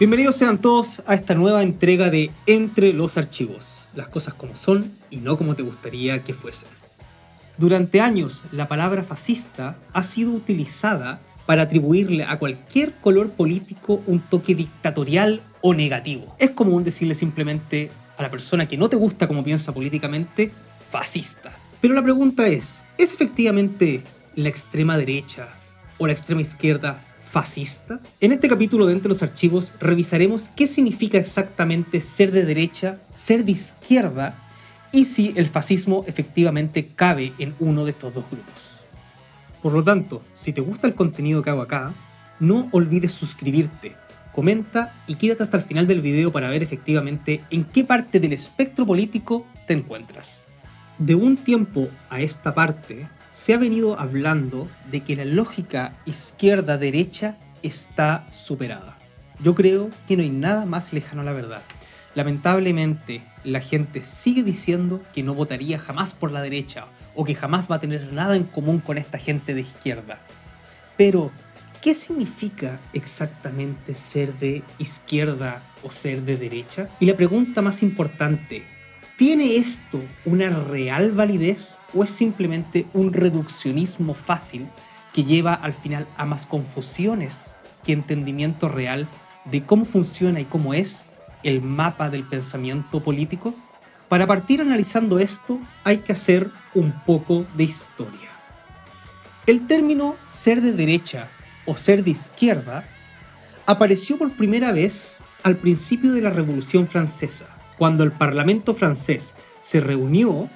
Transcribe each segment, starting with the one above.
Bienvenidos sean todos a esta nueva entrega de Entre los Archivos, las cosas como son y no como te gustaría que fuesen. Durante años, la palabra fascista ha sido utilizada para atribuirle a cualquier color político un toque dictatorial o negativo. Es común decirle simplemente a la persona que no te gusta como piensa políticamente, fascista. Pero la pregunta es, ¿es efectivamente la extrema derecha o la extrema izquierda fascista? En este capítulo de Entre los Archivos revisaremos qué significa exactamente ser de derecha, ser de izquierda y si el fascismo efectivamente cabe en uno de estos dos grupos. Por lo tanto, si te gusta el contenido que hago acá, no olvides suscribirte, comenta y quédate hasta el final del video para ver efectivamente en qué parte del espectro político te encuentras. De un tiempo a esta parte, se ha venido hablando de que la lógica izquierda-derecha está superada. Yo creo que no hay nada más lejano a la verdad. Lamentablemente, la gente sigue diciendo que no votaría jamás por la derecha o que jamás va a tener nada en común con esta gente de izquierda. Pero, ¿qué significa exactamente ser de izquierda o ser de derecha? Y la pregunta más importante, ¿tiene esto una real validez o es simplemente un reduccionismo fácil que lleva al final a más confusiones que entendimiento real de cómo funciona y cómo es el mapa del pensamiento político? Para partir analizando esto hay que hacer un poco de historia. El término ser de derecha o ser de izquierda apareció por primera vez al principio de la Revolución Francesa, cuando el Parlamento francés se reunió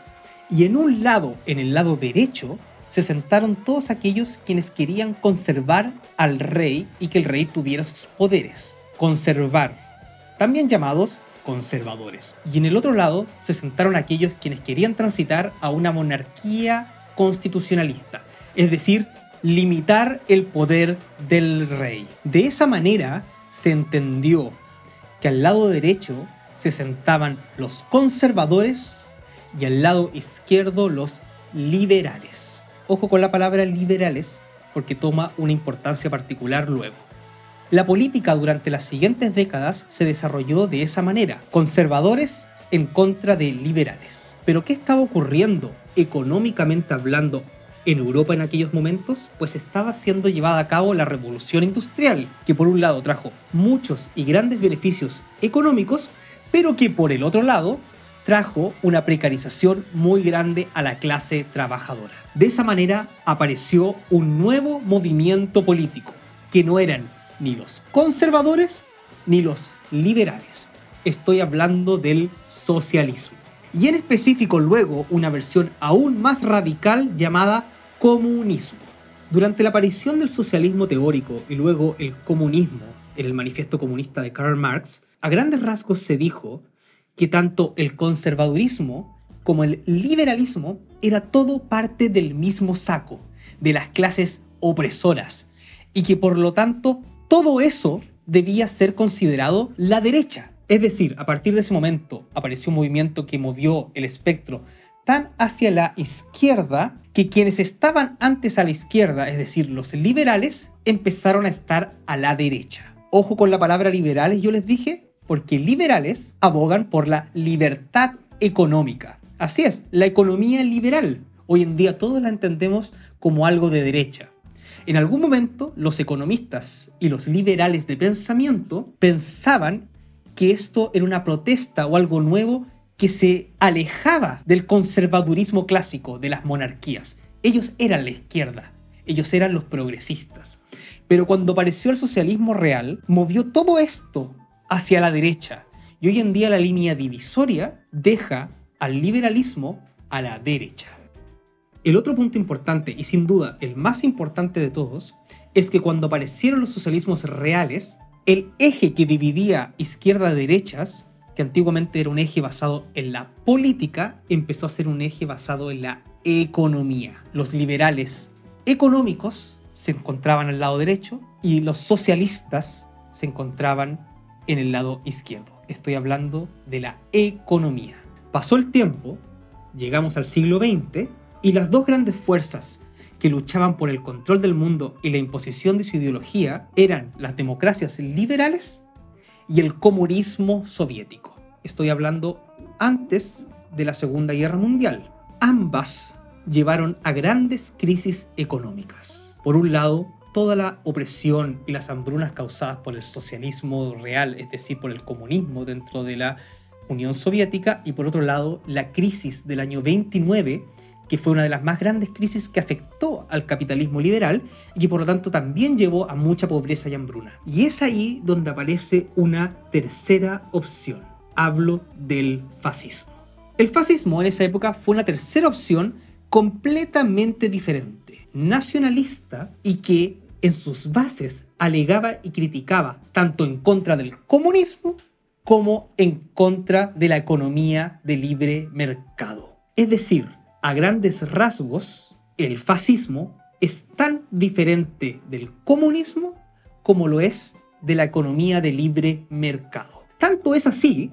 y en un lado, en el lado derecho, se sentaron todos aquellos quienes querían conservar al rey y que el rey tuviera sus poderes. Conservar, también llamados conservadores. Y en el otro lado se sentaron aquellos quienes querían transitar a una monarquía constitucionalista, es decir, limitar el poder del rey. De esa manera se entendió que al lado derecho se sentaban los conservadores y al lado izquierdo los liberales. Ojo con la palabra liberales porque toma una importancia particular luego. La política durante las siguientes décadas se desarrolló de esa manera, conservadores en contra de liberales. Pero ¿qué estaba ocurriendo económicamente hablando en Europa en aquellos momentos? Pues estaba siendo llevada a cabo la revolución industrial, que por un lado trajo muchos y grandes beneficios económicos, pero que por el otro lado trajo una precarización muy grande a la clase trabajadora. De esa manera apareció un nuevo movimiento político, que no eran ni los conservadores ni los liberales. Estoy hablando del socialismo. Y en específico luego una versión aún más radical llamada comunismo. Durante la aparición del socialismo teórico y luego el comunismo en el manifiesto comunista de Karl Marx, a grandes rasgos se dijo que tanto el conservadurismo como el liberalismo era todo parte del mismo saco, de las clases opresoras, y que por lo tanto todo eso debía ser considerado la derecha. Es decir, a partir de ese momento apareció un movimiento que movió el espectro tan hacia la izquierda que quienes estaban antes a la izquierda, es decir, los liberales, empezaron a estar a la derecha. Ojo con la palabra liberales, yo les dije, porque liberales abogan por la libertad económica. Así es, la economía liberal. Hoy en día todos la entendemos como algo de derecha. En algún momento los economistas y los liberales de pensamiento pensaban que esto era una protesta o algo nuevo que se alejaba del conservadurismo clásico de las monarquías. Ellos eran la izquierda, ellos eran los progresistas. Pero cuando apareció el socialismo real, movió todo esto hacia la derecha. Y hoy en día la línea divisoria deja al liberalismo a la derecha. El otro punto importante, y sin duda el más importante de todos, es que cuando aparecieron los socialismos reales, el eje que dividía izquierda-derechas, que antiguamente era un eje basado en la política, empezó a ser un eje basado en la economía. Los liberales económicos se encontraban al lado derecho y los socialistas se encontraban en el lado izquierdo. Estoy hablando de la economía. Pasó el tiempo, llegamos al siglo XX y las dos grandes fuerzas que luchaban por el control del mundo y la imposición de su ideología eran las democracias liberales y el comunismo soviético. Estoy hablando antes de la Segunda Guerra Mundial. Ambas llevaron a grandes crisis económicas. Por un lado, toda la opresión y las hambrunas causadas por el socialismo real, es decir, por el comunismo dentro de la Unión Soviética, y por otro lado, la crisis del año 29, que fue una de las más grandes crisis que afectó al capitalismo liberal y que por lo tanto también llevó a mucha pobreza y hambruna. Y es ahí donde aparece una tercera opción. Hablo del fascismo. El fascismo en esa época fue una tercera opción completamente diferente, nacionalista y que en sus bases alegaba y criticaba tanto en contra del comunismo como en contra de la economía de libre mercado. Es decir, a grandes rasgos, el fascismo es tan diferente del comunismo como lo es de la economía de libre mercado. Tanto es así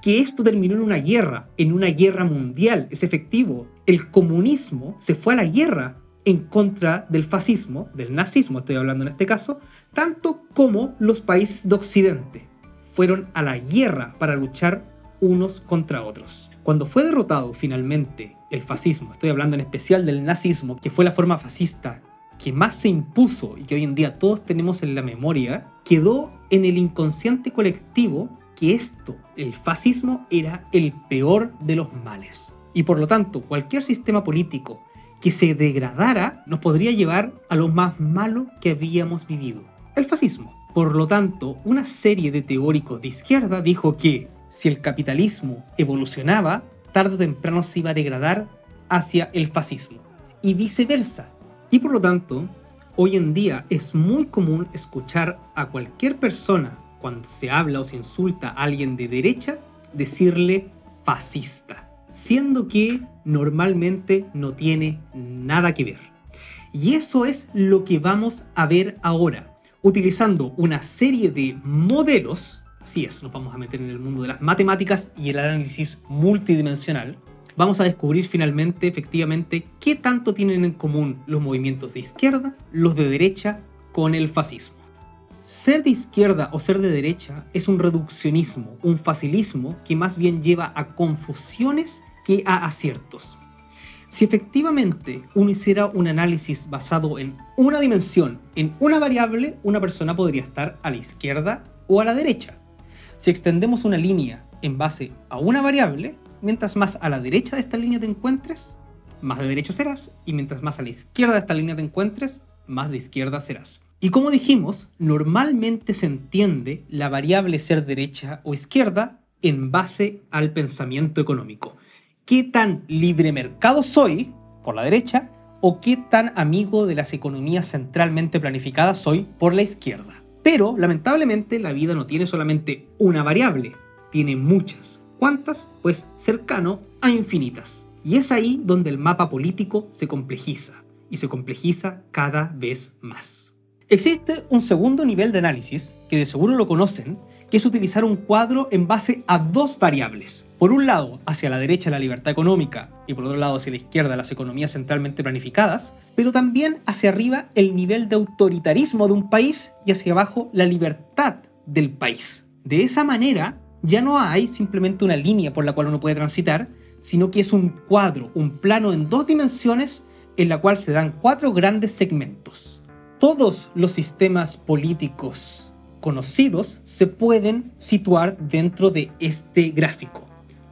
que esto terminó en una guerra, en una guerra mundial, es efectivo. El comunismo se fue a la guerra en contra del fascismo, del nazismo estoy hablando en este caso, tanto como los países de Occidente fueron a la guerra para luchar unos contra otros. Cuando fue derrotado finalmente el fascismo, estoy hablando en especial del nazismo, que fue la forma fascista que más se impuso y que hoy en día todos tenemos en la memoria, quedó en el inconsciente colectivo que esto, el fascismo, era el peor de los males. Y por lo tanto, cualquier sistema político que se degradara nos podría llevar a lo más malo que habíamos vivido, el fascismo. Por lo tanto, una serie de teóricos de izquierda dijo que si el capitalismo evolucionaba, tarde o temprano se iba a degradar hacia el fascismo y viceversa. Y por lo tanto, hoy en día es muy común escuchar a cualquier persona cuando se habla o se insulta a alguien de derecha decirle fascista siendo que normalmente no tiene nada que ver. Y eso es lo que vamos a ver ahora, utilizando una serie de modelos, así es, nos vamos a meter en el mundo de las matemáticas y el análisis multidimensional, vamos a descubrir finalmente efectivamente qué tanto tienen en común los movimientos de izquierda, los de derecha, con el fascismo. Ser de izquierda o ser de derecha es un reduccionismo, un facilismo que más bien lleva a confusiones que a aciertos. Si efectivamente uno hiciera un análisis basado en una dimensión, en una variable, una persona podría estar a la izquierda o a la derecha. Si extendemos una línea en base a una variable, mientras más a la derecha de esta línea te encuentres, más de derecha serás, y mientras más a la izquierda de esta línea te encuentres, más de izquierda serás. Y como dijimos, normalmente se entiende la variable ser derecha o izquierda en base al pensamiento económico. ¿Qué tan libre mercado soy, por la derecha, o qué tan amigo de las economías centralmente planificadas soy, por la izquierda? Pero, lamentablemente, la vida no tiene solamente una variable, tiene muchas. ¿Cuántas? Pues cercano a infinitas. Y es ahí donde el mapa político se complejiza, y se complejiza cada vez más. Existe un segundo nivel de análisis, que de seguro lo conocen, que es utilizar un cuadro en base a dos variables. Por un lado, hacia la derecha la libertad económica y por otro lado hacia la izquierda las economías centralmente planificadas, pero también hacia arriba el nivel de autoritarismo de un país y hacia abajo la libertad del país. De esa manera, ya no hay simplemente una línea por la cual uno puede transitar, sino que es un cuadro, un plano en dos dimensiones en la cual se dan cuatro grandes segmentos todos los sistemas políticos conocidos se pueden situar dentro de este gráfico,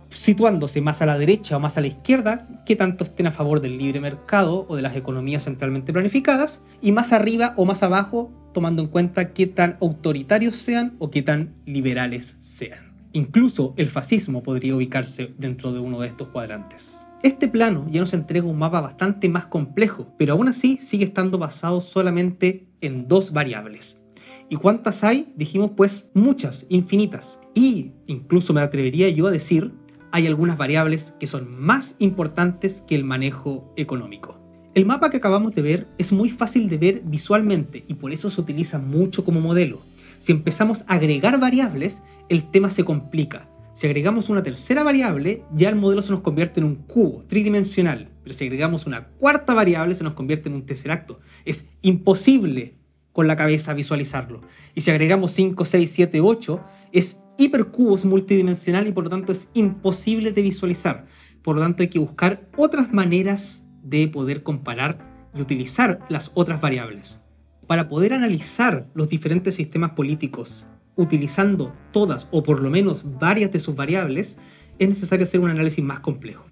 situándose más a la derecha o más a la izquierda, que tanto estén a favor del libre mercado o de las economías centralmente planificadas, y más arriba o más abajo, tomando en cuenta qué tan autoritarios sean o qué tan liberales sean. Incluso el fascismo podría ubicarse dentro de uno de estos cuadrantes. Este plano ya nos entrega un mapa bastante más complejo, pero aún así sigue estando basado solamente en dos variables. ¿Y cuántas hay? Dijimos pues muchas, infinitas. Y incluso me atrevería yo a decir, hay algunas variables que son más importantes que el manejo económico. El mapa que acabamos de ver es muy fácil de ver visualmente y por eso se utiliza mucho como modelo. Si empezamos a agregar variables, el tema se complica si agregamos una tercera variable, ya el modelo se nos convierte en un cubo tridimensional. Pero si agregamos una cuarta variable, se nos convierte en un tesseracto. Es imposible con la cabeza visualizarlo. Y si agregamos 5, 6, 7, 8, es hipercubos multidimensional y por lo tanto es imposible de visualizar. Por lo tanto hay que buscar otras maneras de poder comparar y utilizar las otras variables. Para poder analizar los diferentes sistemas políticos utilizando todas o por lo menos varias de sus variables, es necesario hacer un análisis más complejo.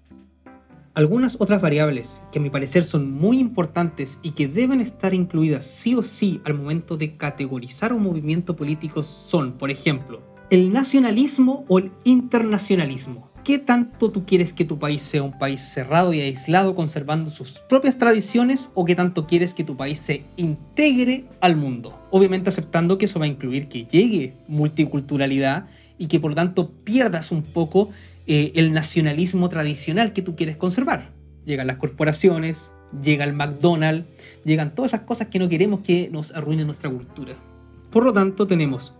Algunas otras variables que a mi parecer son muy importantes y que deben estar incluidas sí o sí al momento de categorizar un movimiento político son, por ejemplo, el nacionalismo o el internacionalismo. ¿Qué tanto tú quieres que tu país sea un país cerrado y aislado conservando sus propias tradiciones o qué tanto quieres que tu país se integre al mundo? Obviamente aceptando que eso va a incluir que llegue multiculturalidad y que por lo tanto pierdas un poco eh, el nacionalismo tradicional que tú quieres conservar. Llegan las corporaciones, llega el McDonald's, llegan todas esas cosas que no queremos que nos arruinen nuestra cultura. Por lo tanto, tenemos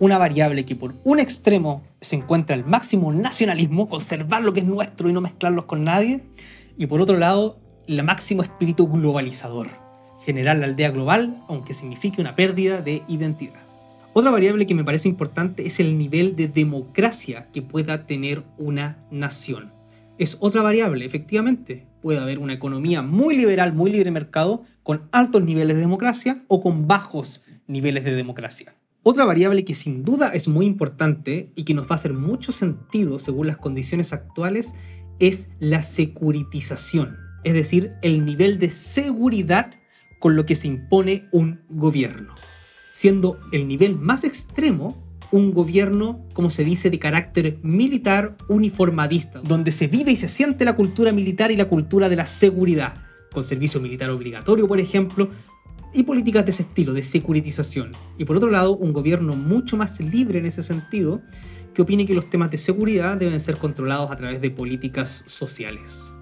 una variable que por un extremo se encuentra el máximo nacionalismo, conservar lo que es nuestro y no mezclarlos con nadie, y por otro lado, el máximo espíritu globalizador, generar la aldea global, aunque signifique una pérdida de identidad. Otra variable que me parece importante es el nivel de democracia que pueda tener una nación. Es otra variable, efectivamente. Puede haber una economía muy liberal, muy libre mercado, con altos niveles de democracia o con bajos niveles de democracia. Otra variable que sin duda es muy importante y que nos va a hacer mucho sentido según las condiciones actuales es la securitización, es decir, el nivel de seguridad con lo que se impone un gobierno. Siendo el nivel más extremo un gobierno, como se dice, de carácter militar uniformadista, donde se vive y se siente la cultura militar y la cultura de la seguridad, con servicio militar obligatorio, por ejemplo, y políticas de ese estilo, de securitización. Y por otro lado, un gobierno mucho más libre en ese sentido, que opine que los temas de seguridad deben ser controlados a través de políticas sociales.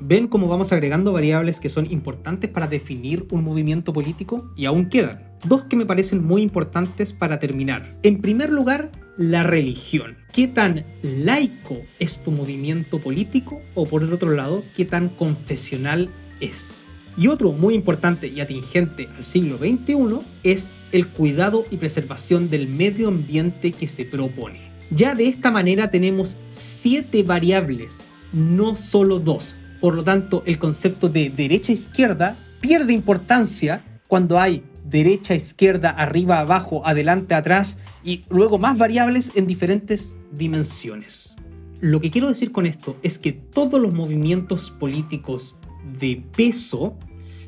¿Ven cómo vamos agregando variables que son importantes para definir un movimiento político? Y aún quedan. Dos que me parecen muy importantes para terminar. En primer lugar, la religión. ¿Qué tan laico es tu movimiento político? O por el otro lado, ¿qué tan confesional es? Y otro muy importante y atingente al siglo XXI es el cuidado y preservación del medio ambiente que se propone. Ya de esta manera tenemos siete variables, no solo dos, por lo tanto, el concepto de derecha-izquierda pierde importancia cuando hay derecha, izquierda, arriba, abajo, adelante, atrás y luego más variables en diferentes dimensiones. Lo que quiero decir con esto es que todos los movimientos políticos de peso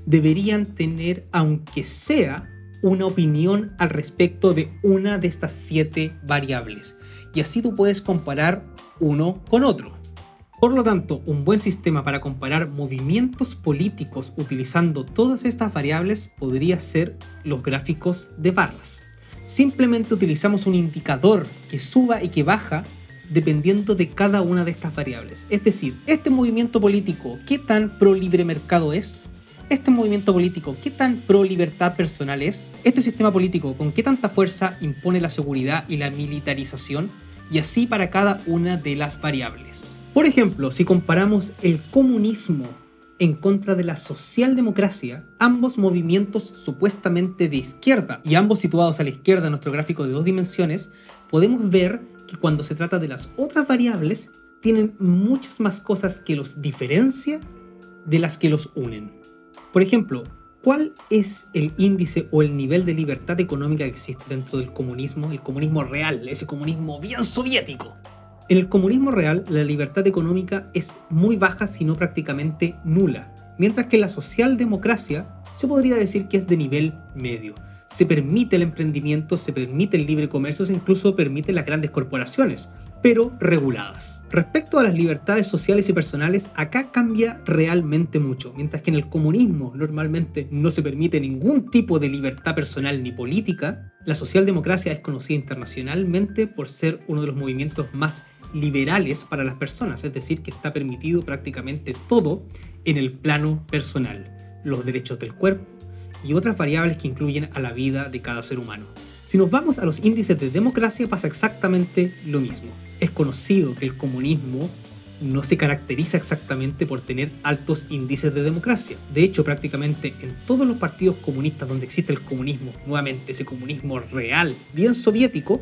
deberían tener, aunque sea, una opinión al respecto de una de estas siete variables. Y así tú puedes comparar uno con otro. Por lo tanto, un buen sistema para comparar movimientos políticos utilizando todas estas variables podría ser los gráficos de barras. Simplemente utilizamos un indicador que suba y que baja dependiendo de cada una de estas variables. Es decir, este movimiento político, ¿qué tan pro libre mercado es? Este movimiento político, ¿qué tan pro libertad personal es? Este sistema político, ¿con qué tanta fuerza impone la seguridad y la militarización? Y así para cada una de las variables. Por ejemplo, si comparamos el comunismo en contra de la socialdemocracia, ambos movimientos supuestamente de izquierda y ambos situados a la izquierda en nuestro gráfico de dos dimensiones, podemos ver que cuando se trata de las otras variables, tienen muchas más cosas que los diferencia de las que los unen. Por ejemplo, ¿cuál es el índice o el nivel de libertad económica que existe dentro del comunismo, el comunismo real, ese comunismo bien soviético? En el comunismo real, la libertad económica es muy baja, si no prácticamente nula, mientras que la socialdemocracia se podría decir que es de nivel medio. Se permite el emprendimiento, se permite el libre comercio, se incluso permite las grandes corporaciones, pero reguladas. Respecto a las libertades sociales y personales, acá cambia realmente mucho, mientras que en el comunismo normalmente no se permite ningún tipo de libertad personal ni política, la socialdemocracia es conocida internacionalmente por ser uno de los movimientos más liberales para las personas, es decir, que está permitido prácticamente todo en el plano personal, los derechos del cuerpo y otras variables que incluyen a la vida de cada ser humano. Si nos vamos a los índices de democracia pasa exactamente lo mismo. Es conocido que el comunismo no se caracteriza exactamente por tener altos índices de democracia. De hecho, prácticamente en todos los partidos comunistas donde existe el comunismo, nuevamente ese comunismo real, bien soviético,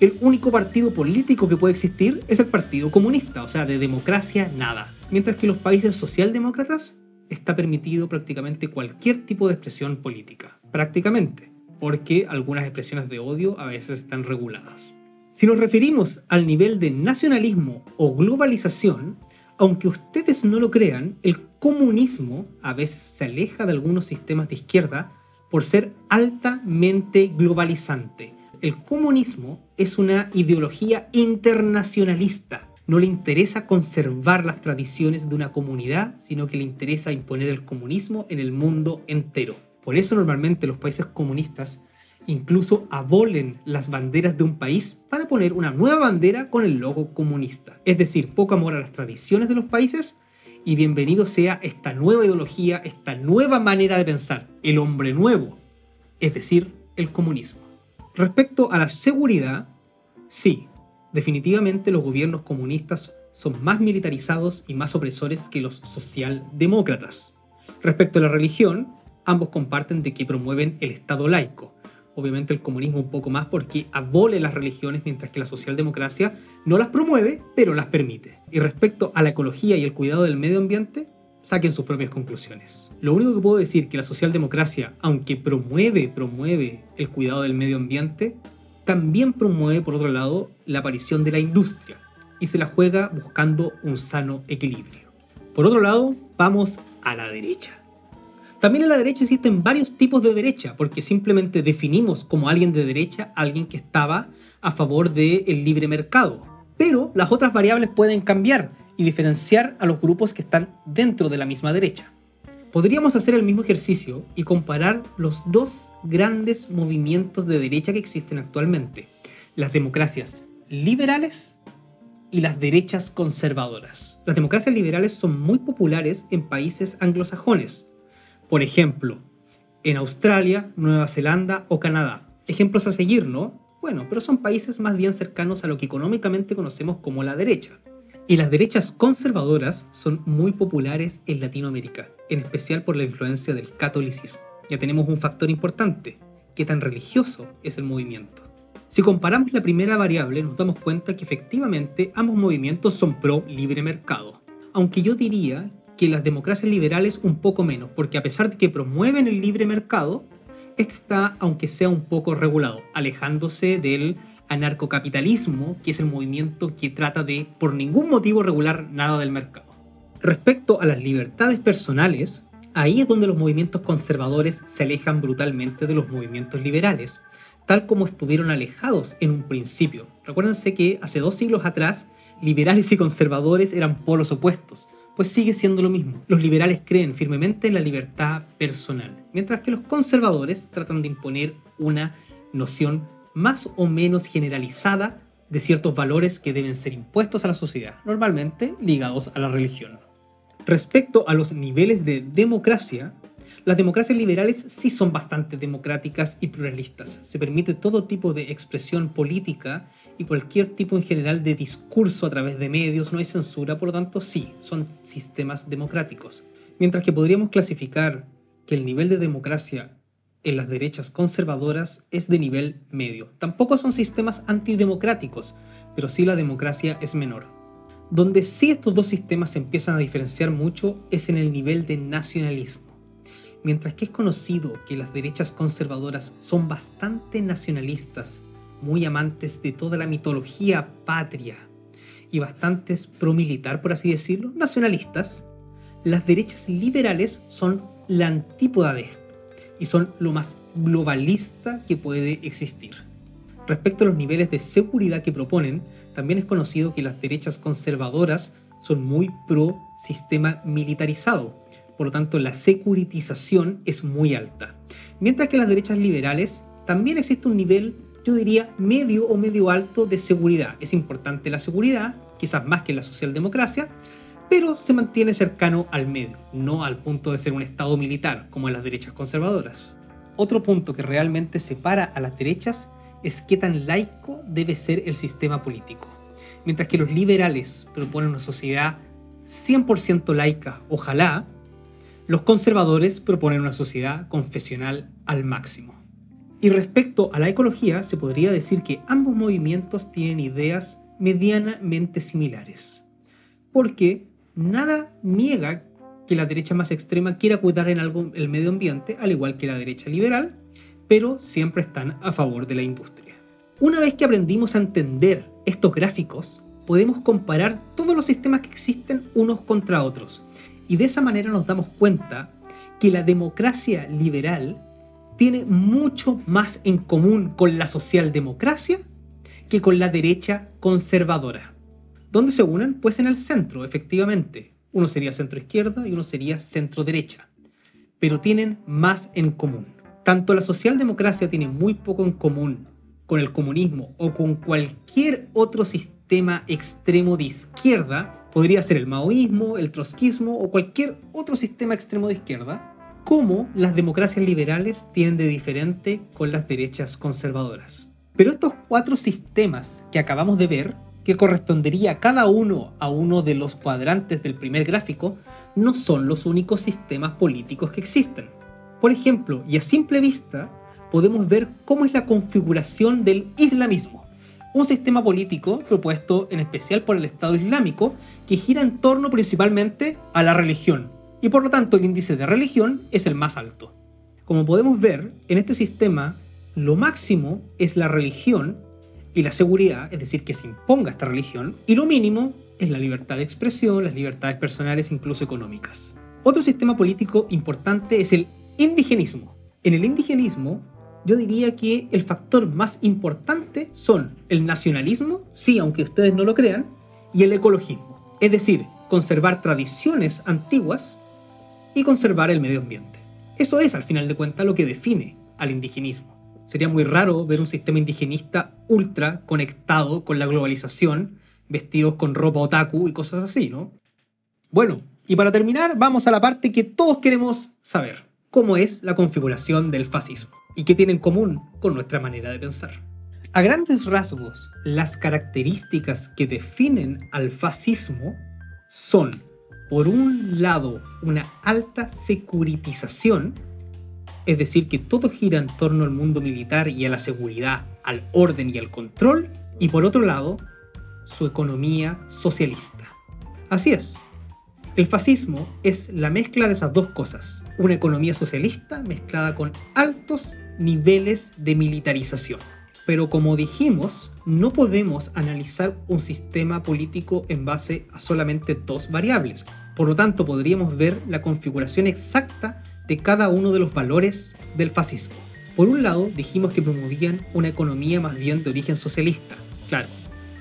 el único partido político que puede existir es el Partido Comunista, o sea, de democracia nada. Mientras que en los países socialdemócratas está permitido prácticamente cualquier tipo de expresión política. Prácticamente, porque algunas expresiones de odio a veces están reguladas. Si nos referimos al nivel de nacionalismo o globalización, aunque ustedes no lo crean, el comunismo a veces se aleja de algunos sistemas de izquierda por ser altamente globalizante. El comunismo es una ideología internacionalista. No le interesa conservar las tradiciones de una comunidad, sino que le interesa imponer el comunismo en el mundo entero. Por eso normalmente los países comunistas incluso abolen las banderas de un país para poner una nueva bandera con el logo comunista. Es decir, poco amor a las tradiciones de los países y bienvenido sea esta nueva ideología, esta nueva manera de pensar, el hombre nuevo, es decir, el comunismo. Respecto a la seguridad, sí, definitivamente los gobiernos comunistas son más militarizados y más opresores que los socialdemócratas. Respecto a la religión, ambos comparten de que promueven el Estado laico, obviamente el comunismo un poco más porque abole las religiones mientras que la socialdemocracia no las promueve, pero las permite. Y respecto a la ecología y el cuidado del medio ambiente, saquen sus propias conclusiones. Lo único que puedo decir que la socialdemocracia, aunque promueve, promueve el cuidado del medio ambiente, también promueve, por otro lado, la aparición de la industria y se la juega buscando un sano equilibrio. Por otro lado, vamos a la derecha. También en la derecha existen varios tipos de derecha, porque simplemente definimos como alguien de derecha alguien que estaba a favor del libre mercado. Pero las otras variables pueden cambiar y diferenciar a los grupos que están dentro de la misma derecha. Podríamos hacer el mismo ejercicio y comparar los dos grandes movimientos de derecha que existen actualmente, las democracias liberales y las derechas conservadoras. Las democracias liberales son muy populares en países anglosajones, por ejemplo, en Australia, Nueva Zelanda o Canadá. Ejemplos a seguir, ¿no? Bueno, pero son países más bien cercanos a lo que económicamente conocemos como la derecha. Y las derechas conservadoras son muy populares en Latinoamérica, en especial por la influencia del catolicismo. Ya tenemos un factor importante, qué tan religioso es el movimiento. Si comparamos la primera variable, nos damos cuenta que efectivamente ambos movimientos son pro libre mercado. Aunque yo diría que las democracias liberales un poco menos, porque a pesar de que promueven el libre mercado, este está, aunque sea un poco regulado, alejándose del anarcocapitalismo, que es el movimiento que trata de, por ningún motivo, regular nada del mercado. Respecto a las libertades personales, ahí es donde los movimientos conservadores se alejan brutalmente de los movimientos liberales, tal como estuvieron alejados en un principio. Recuérdense que hace dos siglos atrás, liberales y conservadores eran polos opuestos, pues sigue siendo lo mismo. Los liberales creen firmemente en la libertad personal, mientras que los conservadores tratan de imponer una noción más o menos generalizada de ciertos valores que deben ser impuestos a la sociedad, normalmente ligados a la religión. Respecto a los niveles de democracia, las democracias liberales sí son bastante democráticas y pluralistas. Se permite todo tipo de expresión política y cualquier tipo en general de discurso a través de medios, no hay censura, por lo tanto sí, son sistemas democráticos. Mientras que podríamos clasificar que el nivel de democracia en las derechas conservadoras es de nivel medio. Tampoco son sistemas antidemocráticos, pero sí la democracia es menor. Donde sí estos dos sistemas se empiezan a diferenciar mucho es en el nivel de nacionalismo. Mientras que es conocido que las derechas conservadoras son bastante nacionalistas, muy amantes de toda la mitología patria y bastantes pro-militar, por así decirlo, nacionalistas, las derechas liberales son la antípoda de esto y son lo más globalista que puede existir. Respecto a los niveles de seguridad que proponen, también es conocido que las derechas conservadoras son muy pro sistema militarizado, por lo tanto la securitización es muy alta. Mientras que las derechas liberales también existe un nivel, yo diría, medio o medio alto de seguridad. Es importante la seguridad, quizás más que la socialdemocracia, pero se mantiene cercano al medio, no al punto de ser un Estado militar como en las derechas conservadoras. Otro punto que realmente separa a las derechas es qué tan laico debe ser el sistema político. Mientras que los liberales proponen una sociedad 100% laica, ojalá, los conservadores proponen una sociedad confesional al máximo. Y respecto a la ecología, se podría decir que ambos movimientos tienen ideas medianamente similares. Porque nada niega que la derecha más extrema quiera cuidar en algo el medio ambiente, al igual que la derecha liberal, pero siempre están a favor de la industria. Una vez que aprendimos a entender estos gráficos, podemos comparar todos los sistemas que existen unos contra otros. Y de esa manera nos damos cuenta que la democracia liberal tiene mucho más en común con la socialdemocracia que con la derecha conservadora. ¿Dónde se unen? Pues en el centro, efectivamente. Uno sería centro izquierda y uno sería centro derecha. Pero tienen más en común. Tanto la socialdemocracia tiene muy poco en común con el comunismo o con cualquier otro sistema extremo de izquierda, podría ser el maoísmo, el trotskismo o cualquier otro sistema extremo de izquierda, como las democracias liberales tienen de diferente con las derechas conservadoras. Pero estos cuatro sistemas que acabamos de ver, que correspondería cada uno a uno de los cuadrantes del primer gráfico, no son los únicos sistemas políticos que existen. Por ejemplo, y a simple vista, podemos ver cómo es la configuración del islamismo, un sistema político propuesto en especial por el Estado Islámico que gira en torno principalmente a la religión, y por lo tanto el índice de religión es el más alto. Como podemos ver, en este sistema lo máximo es la religión y la seguridad, es decir, que se imponga esta religión, y lo mínimo es la libertad de expresión, las libertades personales, incluso económicas. Otro sistema político importante es el indigenismo. En el indigenismo, yo diría que el factor más importante son el nacionalismo, sí, aunque ustedes no lo crean, y el ecologismo. Es decir, conservar tradiciones antiguas y conservar el medio ambiente. Eso es, al final de cuentas, lo que define al indigenismo. Sería muy raro ver un sistema indigenista ultra conectado con la globalización, vestidos con ropa otaku y cosas así, ¿no? Bueno, y para terminar, vamos a la parte que todos queremos saber. ¿Cómo es la configuración del fascismo? Y qué tiene en común con nuestra manera de pensar. A grandes rasgos, las características que definen al fascismo son, por un lado, una alta securitización, es decir, que todo gira en torno al mundo militar y a la seguridad, al orden y al control, y por otro lado, su economía socialista. Así es, el fascismo es la mezcla de esas dos cosas, una economía socialista mezclada con altos niveles de militarización. Pero como dijimos, no podemos analizar un sistema político en base a solamente dos variables. Por lo tanto, podríamos ver la configuración exacta de cada uno de los valores del fascismo. Por un lado, dijimos que promovían una economía más bien de origen socialista. Claro,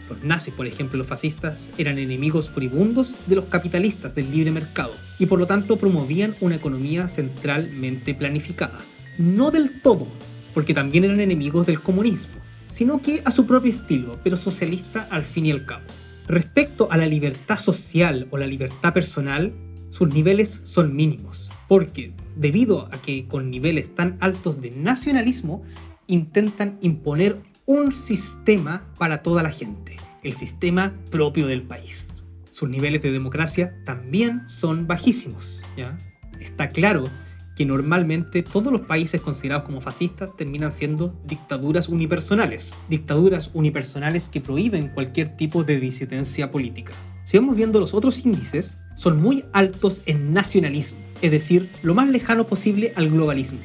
los nazis, por ejemplo, los fascistas, eran enemigos furibundos de los capitalistas del libre mercado y por lo tanto promovían una economía centralmente planificada no del todo, porque también eran enemigos del comunismo, sino que a su propio estilo, pero socialista al fin y al cabo. Respecto a la libertad social o la libertad personal, sus niveles son mínimos, porque debido a que con niveles tan altos de nacionalismo, intentan imponer un sistema para toda la gente, el sistema propio del país. Sus niveles de democracia también son bajísimos, ¿ya? Está claro que normalmente todos los países considerados como fascistas terminan siendo dictaduras unipersonales, dictaduras unipersonales que prohíben cualquier tipo de disidencia política. Si vamos viendo los otros índices, son muy altos en nacionalismo, es decir, lo más lejano posible al globalismo.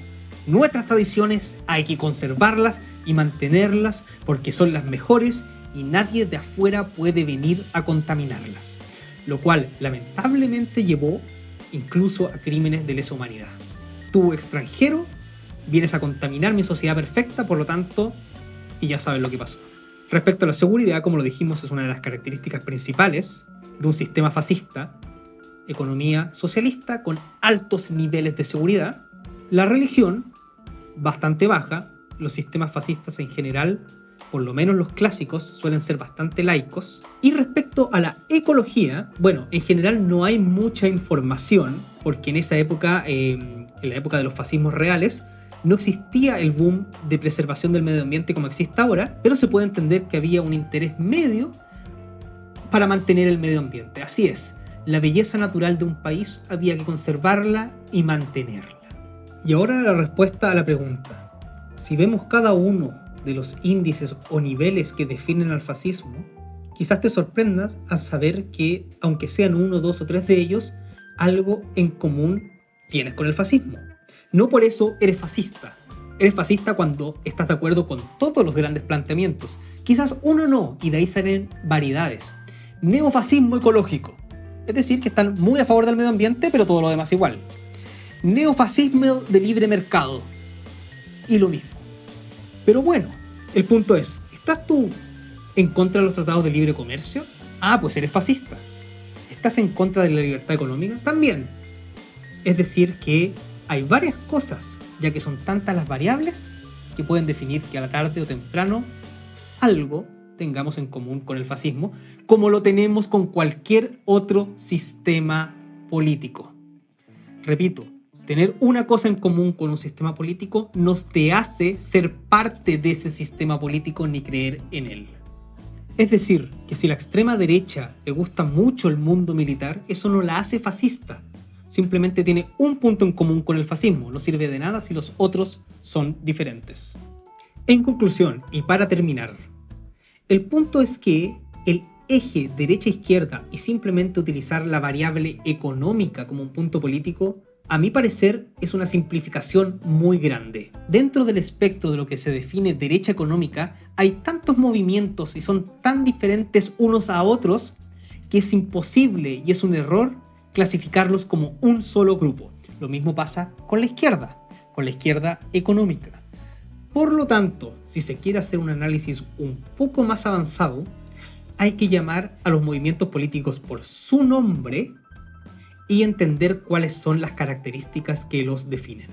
Nuestras tradiciones hay que conservarlas y mantenerlas porque son las mejores y nadie de afuera puede venir a contaminarlas, lo cual lamentablemente llevó incluso a crímenes de lesa humanidad tú extranjero vienes a contaminar mi sociedad perfecta, por lo tanto, y ya sabes lo que pasó. Respecto a la seguridad, como lo dijimos, es una de las características principales de un sistema fascista, economía socialista con altos niveles de seguridad. La religión, bastante baja, los sistemas fascistas en general, por lo menos los clásicos, suelen ser bastante laicos. Y respecto a la ecología, bueno, en general no hay mucha información, porque en esa época... Eh, en la época de los fascismos reales, no existía el boom de preservación del medio ambiente como existe ahora, pero se puede entender que había un interés medio para mantener el medio ambiente. Así es, la belleza natural de un país había que conservarla y mantenerla. Y ahora la respuesta a la pregunta. Si vemos cada uno de los índices o niveles que definen al fascismo, quizás te sorprendas al saber que, aunque sean uno, dos o tres de ellos, algo en común tienes con el fascismo. No por eso eres fascista. Eres fascista cuando estás de acuerdo con todos los grandes planteamientos. Quizás uno no, y de ahí salen variedades. Neofascismo ecológico. Es decir, que están muy a favor del medio ambiente, pero todo lo demás igual. Neofascismo de libre mercado. Y lo mismo. Pero bueno, el punto es, ¿estás tú en contra de los tratados de libre comercio? Ah, pues eres fascista. ¿Estás en contra de la libertad económica? También. Es decir, que hay varias cosas, ya que son tantas las variables que pueden definir que a la tarde o temprano algo tengamos en común con el fascismo, como lo tenemos con cualquier otro sistema político. Repito, tener una cosa en común con un sistema político nos te hace ser parte de ese sistema político ni creer en él. Es decir, que si la extrema derecha le gusta mucho el mundo militar, eso no la hace fascista, simplemente tiene un punto en común con el fascismo, no sirve de nada si los otros son diferentes. En conclusión, y para terminar, el punto es que el eje derecha-izquierda y simplemente utilizar la variable económica como un punto político, a mi parecer es una simplificación muy grande. Dentro del espectro de lo que se define derecha económica, hay tantos movimientos y son tan diferentes unos a otros que es imposible y es un error clasificarlos como un solo grupo. Lo mismo pasa con la izquierda, con la izquierda económica. Por lo tanto, si se quiere hacer un análisis un poco más avanzado, hay que llamar a los movimientos políticos por su nombre y entender cuáles son las características que los definen.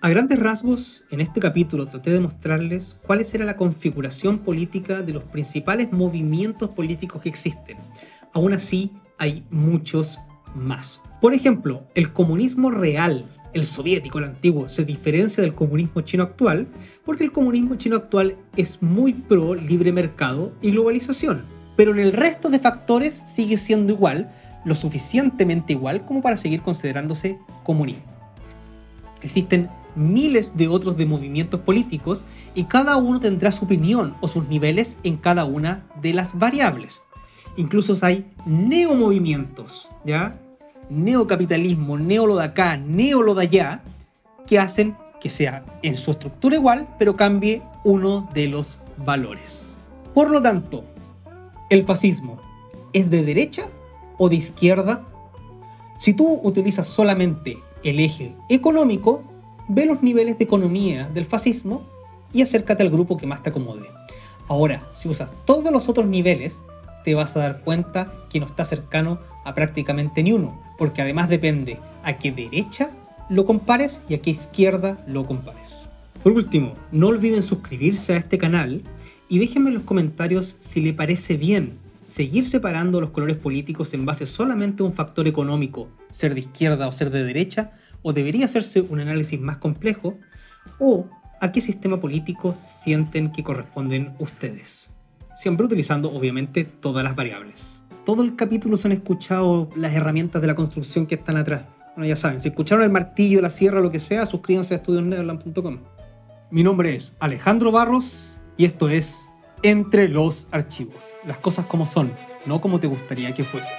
A grandes rasgos, en este capítulo traté de mostrarles cuál era la configuración política de los principales movimientos políticos que existen. Aún así, hay muchos más. Por ejemplo, el comunismo real, el soviético, el antiguo, se diferencia del comunismo chino actual porque el comunismo chino actual es muy pro libre mercado y globalización. Pero en el resto de factores sigue siendo igual, lo suficientemente igual como para seguir considerándose comunismo. Existen miles de otros de movimientos políticos y cada uno tendrá su opinión o sus niveles en cada una de las variables. Incluso hay neomovimientos, ¿ya? Neocapitalismo, neo de acá, neo de allá, que hacen que sea en su estructura igual, pero cambie uno de los valores. Por lo tanto, el fascismo es de derecha o de izquierda. Si tú utilizas solamente el eje económico, ve los niveles de economía del fascismo y acércate al grupo que más te acomode. Ahora, si usas todos los otros niveles, te vas a dar cuenta que no está cercano a prácticamente ni uno, porque además depende a qué derecha lo compares y a qué izquierda lo compares. Por último, no olviden suscribirse a este canal y déjenme en los comentarios si le parece bien seguir separando los colores políticos en base solamente a un factor económico, ser de izquierda o ser de derecha, o debería hacerse un análisis más complejo, o a qué sistema político sienten que corresponden ustedes siempre utilizando obviamente todas las variables. Todo el capítulo se han escuchado las herramientas de la construcción que están atrás. Bueno, ya saben, si escucharon el martillo, la sierra, lo que sea, suscríbanse a estudiosnederland.com. Mi nombre es Alejandro Barros y esto es Entre los Archivos. Las cosas como son, no como te gustaría que fuesen.